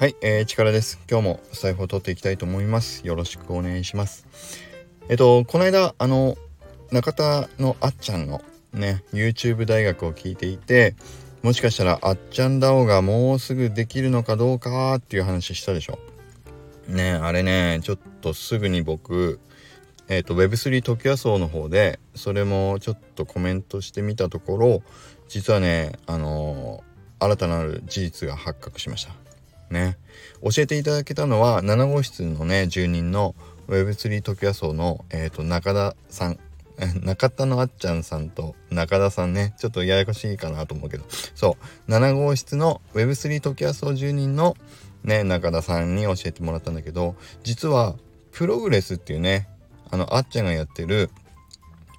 はい、えー、力です。今日も財布を取っていきたいと思います。よろしくお願いします。えっと、この間、あの、中田のあっちゃんのね、YouTube 大学を聞いていて、もしかしたらあっちゃん DAO がもうすぐできるのかどうかっていう話したでしょ。ね、あれね、ちょっとすぐに僕、えっ、と Web3 トキワ荘の方でそれもちょっとコメントしてみたところ実はねあのー、新たなる事実が発覚しましたね。教えていただけたのは7号室のね住人の Web3 トキワ荘の、えーと、中田さん。中田のあっちゃんさんと中田さんね。ちょっとややこしいかなと思うけど。そう。7号室の Web3 トキワ荘住人のね中田さんに教えてもらったんだけど実はプログレスっていうねあのあっちゃんがやってる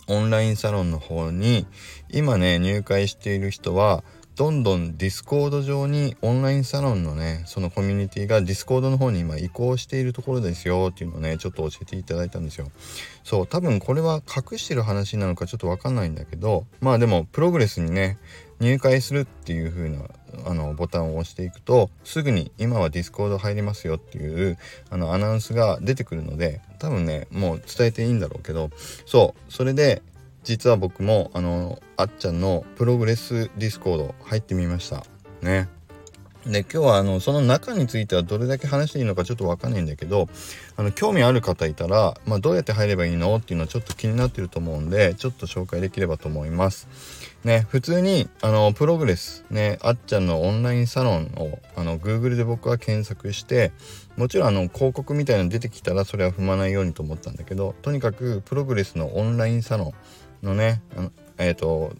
オンラインサロンの方に今ね入会している人はどんどんディスコード上にオンラインサロンのねそのコミュニティがディスコードの方に今移行しているところですよっていうのをねちょっと教えていただいたんですよ。そう多分これは隠してる話なのかちょっとわかんないんだけどまあでもプログレスにね入会するっていう風なあのボタンを押していくとすぐに今はディスコード入りますよっていうあのアナウンスが出てくるので多分ねもう伝えていいんだろうけどそうそれで実は僕もあのあっちゃんのプログレスディスコード入ってみましたねで今日はあのその中についてはどれだけ話していいのかちょっと分かんないんだけどあの興味ある方いたら、まあ、どうやって入ればいいのっていうのはちょっと気になってると思うんでちょっと紹介できればと思います。ね普通にあのプログレスねあっちゃんのオンラインサロンをあの Google で僕は検索してもちろんあの広告みたいなの出てきたらそれは踏まないようにと思ったんだけどとにかくプログレスのオンラインサロンのねあのえっ、ー、と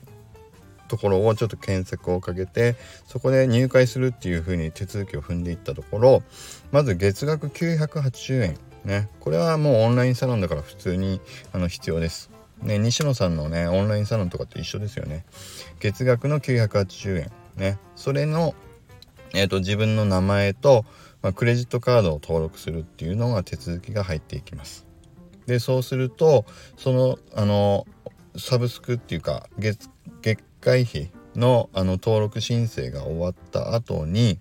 ところをちょっと検索をかけてそこで入会するっていう風に手続きを踏んでいったところまず月額980円。ね。これはもうオンラインサロンだから普通にあの必要です。ね西野さんのねオンラインサロンとかと一緒ですよね。月額の980円。ね。それのえっ、と自分の名前と、まあ、クレジットカードを登録するっていうのが手続きが入っていきます。でそうするとそのあのサブスクっていうか月月会費のあの登録申請が終わった後に、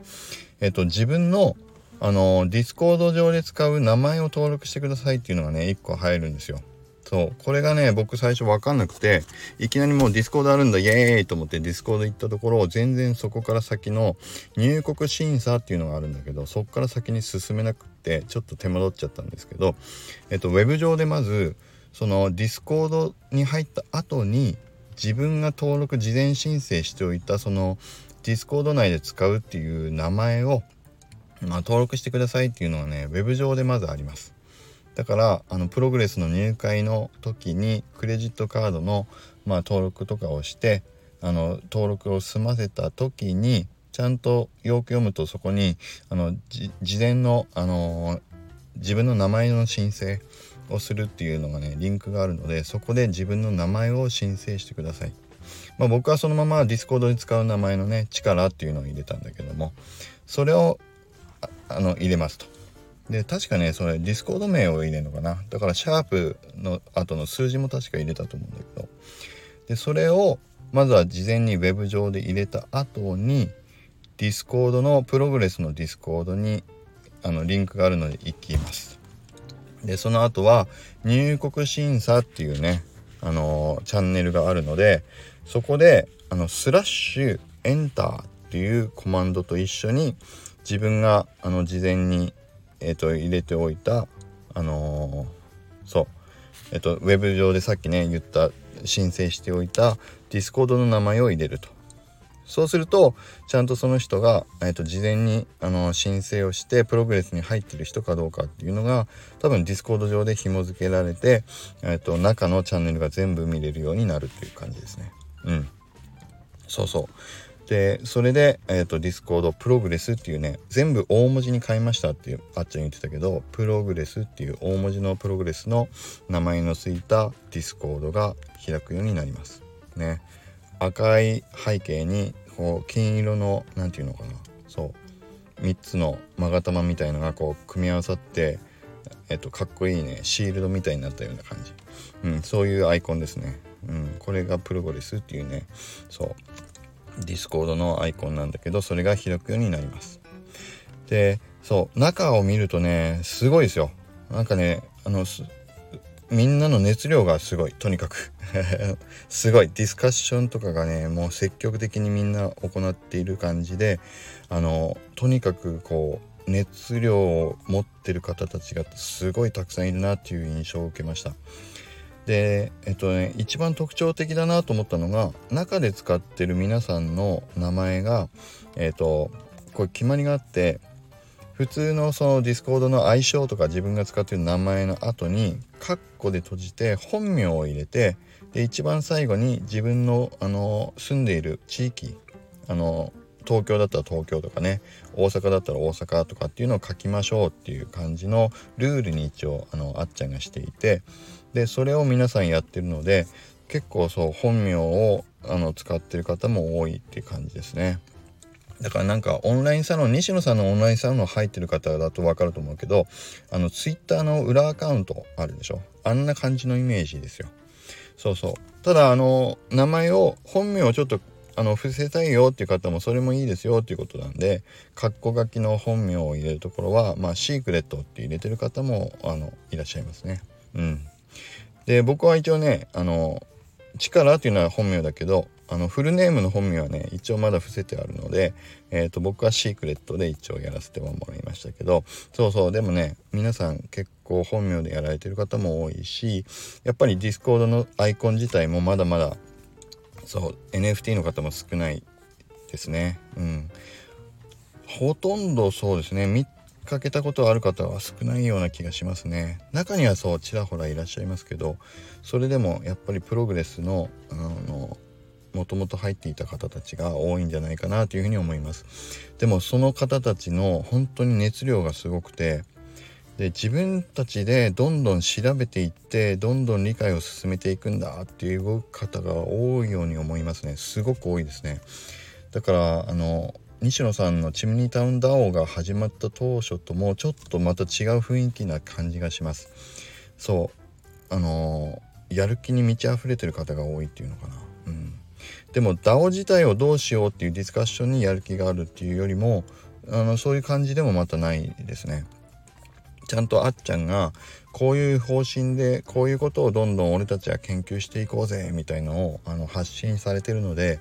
えっと、自分のあのディスコード上で使う名前を登録してくださいっていうのがね1個入るんですよ。そうこれがね僕最初分かんなくていきなりもうディスコードあるんだイエーイと思ってディスコード行ったところ全然そこから先の入国審査っていうのがあるんだけどそこから先に進めなくってちょっと手間取っちゃったんですけどえっとウェブ上でまずそのディスコードに入った後に自分が登録事前申請しておいたそのディスコード内で使うっていう名前を、まあ、登録してくださいっていうのはねウェブ上でまずあります。だからあのプログレスの入会の時にクレジットカードの、まあ、登録とかをしてあの登録を済ませた時にちゃんとよく読むとそこにあの事前の、あの自分の名前の申請をするっていうのがねリンクがあるのでそこで自分の名前を申請してください。まあ、僕はそのままディスコードに使う名前のね力っていうのを入れたんだけどもそれをあの入れますと。で確かねそれディスコード名を入れるのかなだからシャープの後の数字も確か入れたと思うんだけどでそれをまずは事前に web 上で入れた後にディスコードのプログレスのディスコードにあのリンクがあるので行きますでその後は入国審査っていうねあのー、チャンネルがあるのでそこであのスラッシュエンターっていうコマンドと一緒に自分があの事前に、えーと、入れておいたあのー、そうえっ、ー、とウェブ上でさっきね言った申請しておいたディスコードの名前を入れると。そうするとちゃんとその人が、えー、と事前にあの申請をしてプログレスに入ってる人かどうかっていうのが多分ディスコード上で紐付けられて、えー、と中のチャンネルが全部見れるようになるっていう感じですね。うん。そうそう。でそれで、えーと、ディスコードプログレスっていうね全部大文字に変えましたっていうあっちゃん言ってたけどプログレスっていう大文字のプログレスの名前のついたディスコードが開くようになります。ね。赤い背景にこう金色の何て言うのかな。そう。3つの勾玉みたいのがこう組み合わさってえっとかっこいいね。シールドみたいになったような感じ、うん、そういうアイコンですね、うん、これがプログレスっていうね。そう。ディスコードのアイコンなんだけどそれが開くようになります。でそう。中を見るとねすごいですよ。なんかねあのみんなの熱量がすごいとにかく。すごい。ディスカッションとかがねもう積極的にみんな行っている感じであのとにかくこう熱量を持ってる方たちがすごいたくさんいるなっていう印象を受けました。でえっとね一番特徴的だなと思ったのが中で使ってる皆さんの名前がえっとこれ決まりがあって普通のそのディスコードの愛称とか自分が使ってる名前の後にカッコで閉じて本名を入れてで一番最後に自分のあの住んでいる地域あの東京だったら東京とかね大阪だったら大阪とかっていうのを書きましょうっていう感じのルールに一応あのあっちゃんがしていてでそれを皆さんやってるので結構そう本名をあの使ってる方も多いっていう感じですね。だからなんかオンラインサロン西野さんのオンラインサロン入ってる方だと分かると思うけどあのツイッターの裏アカウントあるでしょ？あんな感じのイメージですよ。そうそう。ただあの名前を本名をちょっとあの伏せたいよっていう方もそれもいいですよっていうことなんで括弧書きの本名を入れるところはまあシークレットって入れてる方もあのいらっしゃいますね。うん。で僕は一応ねあの力っていうのは本名だけどあのフルネームの本名はね一応まだ伏せてあるので、えーと、僕はシークレットで一応やらせてもらいましたけどそうそうでもね皆さん結構本名でやられてる方も多いしやっぱりディスコードのアイコン自体もまだまだそう NFT の方も少ないですね。うん。ほとんどそうですね。かけたことある方は少ないような気がしますね。中にはそうちらほらいらっしゃいますけどそれでもやっぱりプログレスのあのもともと入っていた方たちが多いんじゃないかなというふうに思います。でもその方たちの本当に熱量がすごくてで自分たちでどんどん調べていってどんどん理解を進めていくんだっていう方が多いように思いますね。すごく多いですね。だからあの西野さんのチムニータウンダオが始まった当初ともちょっとまた違う雰囲気な感じがします。そう。あのやる気に満ち溢れてる方が多いっていうのかな。うん。でも DAO 自体をどうしようっていうディスカッションにやる気があるっていうよりもあのそういう感じでもまたないですね。ちゃんとあっちゃんがこういう方針でこういうことをどんどん俺たちは研究していこうぜみたいのをあの発信されてるので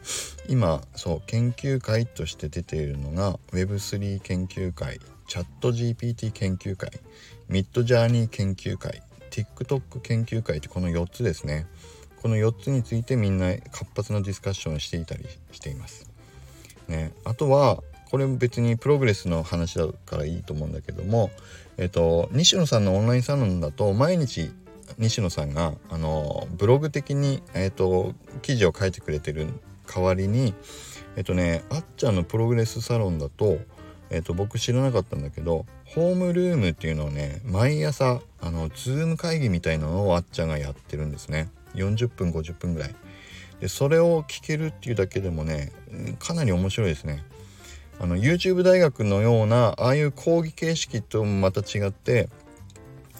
今そう研究会として出ているのが Web3 研究会チャット GPT 研究会ミッドジャーニー研究会 TikTok 研究会ってこの4つですね。この4つについてみんな活発なディスカッションしていたりしています。ね、あとはこれも別にプログレスの話だからいいと思うんだけども、えっと、西野さんのオンラインサロンだと毎日西野さんがあのブログ的に、えっと、記事を書いてくれてる代わりにえっとねあっちゃんのプログレスサロンだと、えっと、僕知らなかったんだけどホームルームっていうのをね毎朝あのズーム会議みたいなのをあっちゃんがやってるんですね。40分50分ぐらいでそれを聞けるっていうだけでもねかなり面白いですねあの YouTube 大学のようなああいう講義形式ともまた違って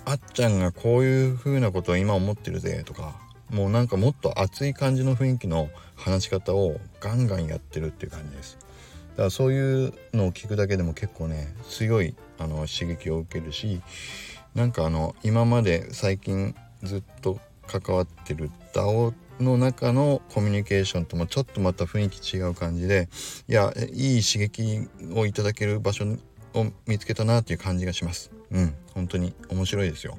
あっちゃんがこういう風なことを今思ってるぜとかもうなんかもっと熱い感じの雰囲気の話し方をガンガンやってるっていう感じです。だからそういうのを聞くだけでも結構ね強いあの刺激を受けるしなんかあの今まで最近ずっと関わってる DAO の中のコミュニケーションともちょっとまた雰囲気違う感じでいやいい刺激をいただける場所を見つけたなっていう感じがします。うん本当に面白いですよ。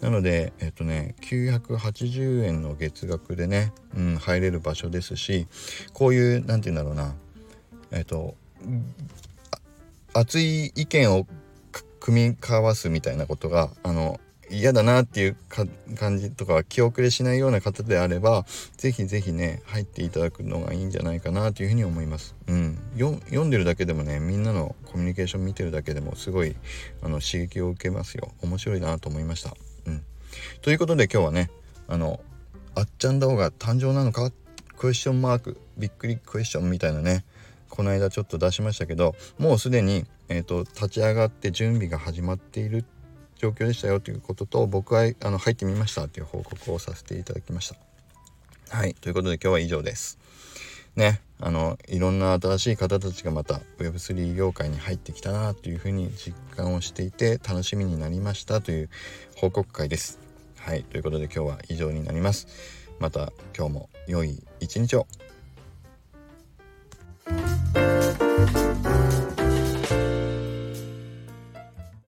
なのでえっとね980円の月額でね、うん、入れる場所ですしこういう何て言うんだろうな。えっと熱い意見を組み交わすみたいなことがあの嫌だなっていう感じとか気遅れしないような方であれば是非是非ね入っていただくのがいいんじゃないかなというふうに思います。うん、読んでるだけでもねみんなのコミュニケーション見てるだけでもすごいあの刺激を受けますよ面白いなと思いました。うん、ということで今日はねあのあっちゃんだおが誕生なのか？クエスチョンマークびっくりクエスチョンみたいなねこの間ちょっと出しましたけどもうすでに、えーと立ち上がって準備が始まっている状況でしたよということと僕はあの入ってみましたという報告をさせていただきました。はいということで今日は以上です。ねあのいろんな新しい方たちがまた Web3 業界に入ってきたなというふうに実感をしていて楽しみになりましたという報告会です。はいということで今日は以上になります。また今日も良い一日を。